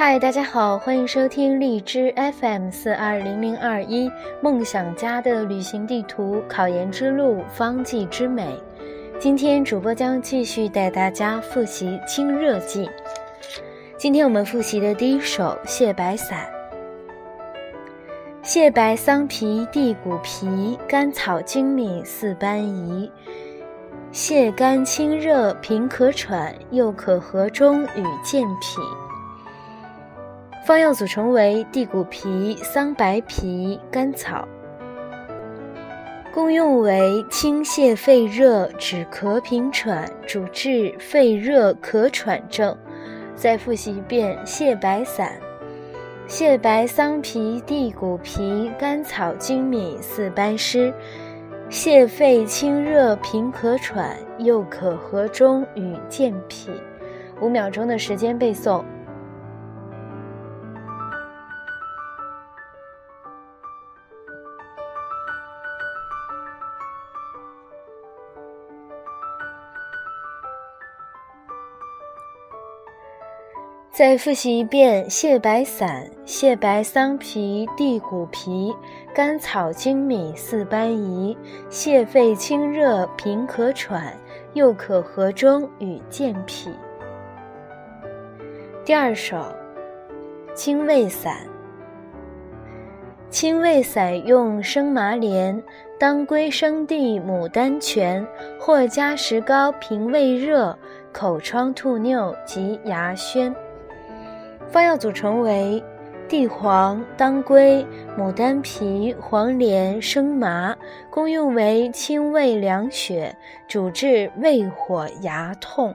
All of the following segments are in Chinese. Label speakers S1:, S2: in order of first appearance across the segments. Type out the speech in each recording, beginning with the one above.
S1: 嗨，大家好，欢迎收听荔枝 FM 四二零零二一梦想家的旅行地图，考研之路，方剂之美。今天主播将继续带大家复习《清热剂》。今天我们复习的第一首《泻白散》。泻白桑皮地骨皮，甘草精米四般宜。泻肝清热平可喘，又可和中与健脾。方药组成为地骨皮、桑白皮、甘草，功用为清泻肺热、止咳平喘，主治肺热咳喘症。再复习一遍泻白散。泻白桑皮地骨皮甘草粳米四般施。泻肺清热平咳喘，又可和中与健脾。五秒钟的时间背诵。再复习一遍泻白散：泻白桑皮、地骨皮、甘草粳米四般宜，泻肺清热平咳喘，又可和中与健脾。第二首清胃散。清胃散用生麻莲、当归、生地、牡丹泉，或加石膏平胃热、口疮、吐衄及牙宣。方药组成为地黄、当归、牡丹皮、黄连、生麻，功用为清胃凉血，主治胃火、牙痛。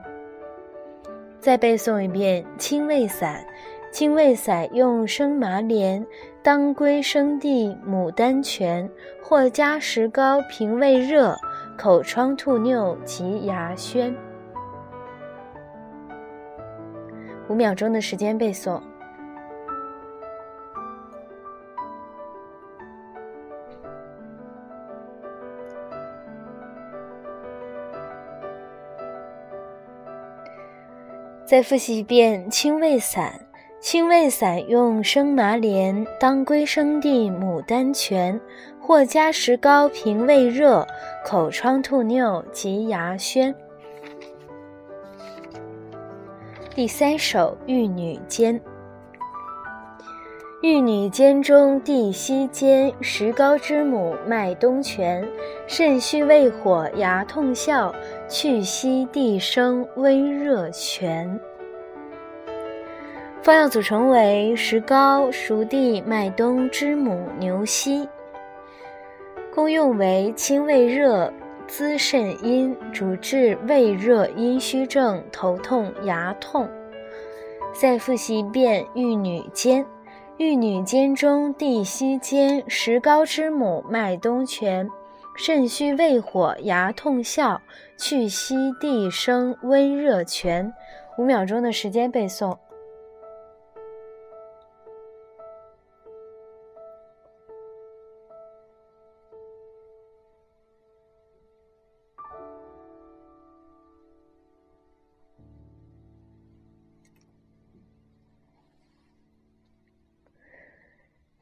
S1: 再背诵一遍清胃散：清胃散用生麻连、当归、生地、牡丹泉，或加石膏平胃热、口疮、吐衄及牙宣。五秒钟的时间背诵。再复习一遍清胃散。清胃散用生麻连、当归、生地、牡丹泉，或加石膏平胃热、口疮、吐衄及牙宣。第三首玉女煎。玉女煎中地西煎，石膏知母麦冬泉，肾虚胃火牙痛笑，去息地生温热泉。方药组成为石膏、熟地、麦冬、知母、牛膝，功用为清胃热。滋肾阴，主治胃热阴虚症、头痛、牙痛。再复习一遍玉女煎。玉女煎中地西煎，石膏知母麦冬泉，肾虚胃火牙痛笑，去息地生温热泉。五秒钟的时间背诵。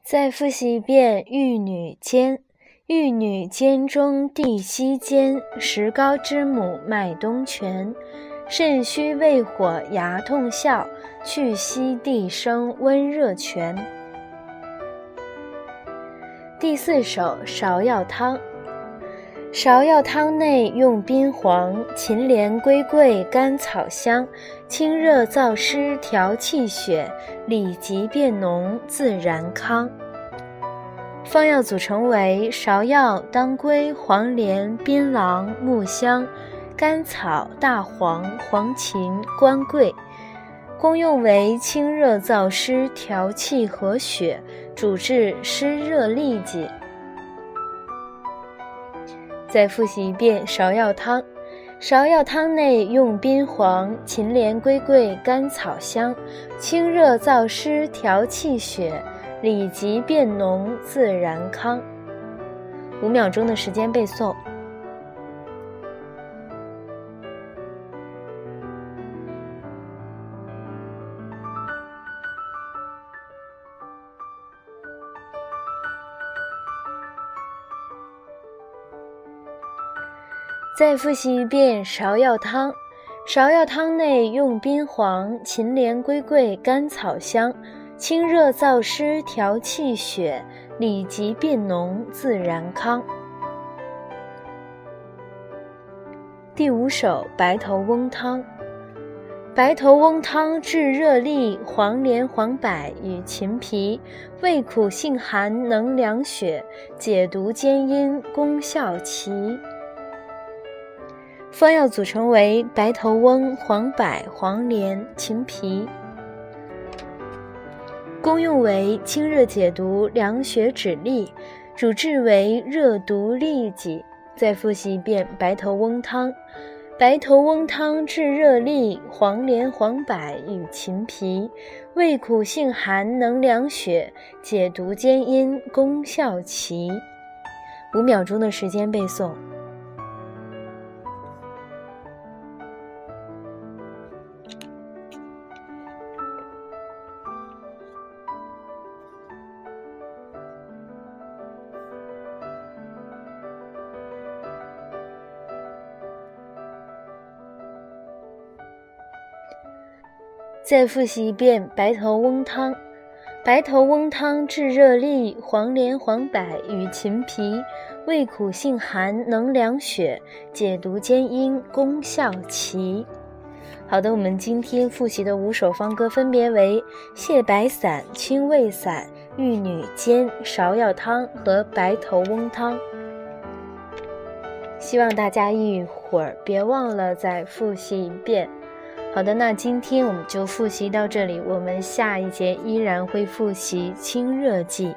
S1: 再复习一遍玉女煎。玉女煎中地西煎，石膏之母麦冬泉，肾虚胃火牙痛笑，去息地生温热泉。第四首芍药汤。芍药汤内用冰黄、秦莲、龟桂、甘草香，清热燥湿，调气血，理疾变脓，自然康。方药组成为芍药、当归、黄连、槟榔、木香、甘草、大黄、黄芩、官桂，功用为清热燥湿，调气和血，主治湿热痢疾。再复习一遍芍药汤。芍药汤内用冰黄、秦莲、龟桂、甘草香，清热燥湿，调气血，理疾便浓，自然康。五秒钟的时间背诵。再复习一遍芍药汤。芍药汤内用冰黄、秦莲、龟桂、甘草香，清热燥湿，调气血，理疾变脓，自然康。第五首白头翁汤。白头翁汤治热痢，黄连、黄柏与秦皮，味苦性寒，能凉血，解毒兼阴，功效奇。方药组成为白头翁、黄柏、黄连、秦皮。功用为清热解毒、凉血止痢，主治为热毒痢疾。再复习一遍白头翁汤。白头翁汤治热痢，黄连、黄柏与秦皮，味苦性寒，能凉血，解毒兼阴，功效奇。五秒钟的时间背诵。再复习一遍白头翁汤。白头翁汤治热痢，黄连、黄柏与秦皮，味苦性寒，能凉血，解毒兼阴，功效奇。好的，我们今天复习的五首方歌分别为泻白散、清胃散、玉女煎、芍药汤和白头翁汤。希望大家一会儿别忘了再复习一遍。好的，那今天我们就复习到这里。我们下一节依然会复习清热剂。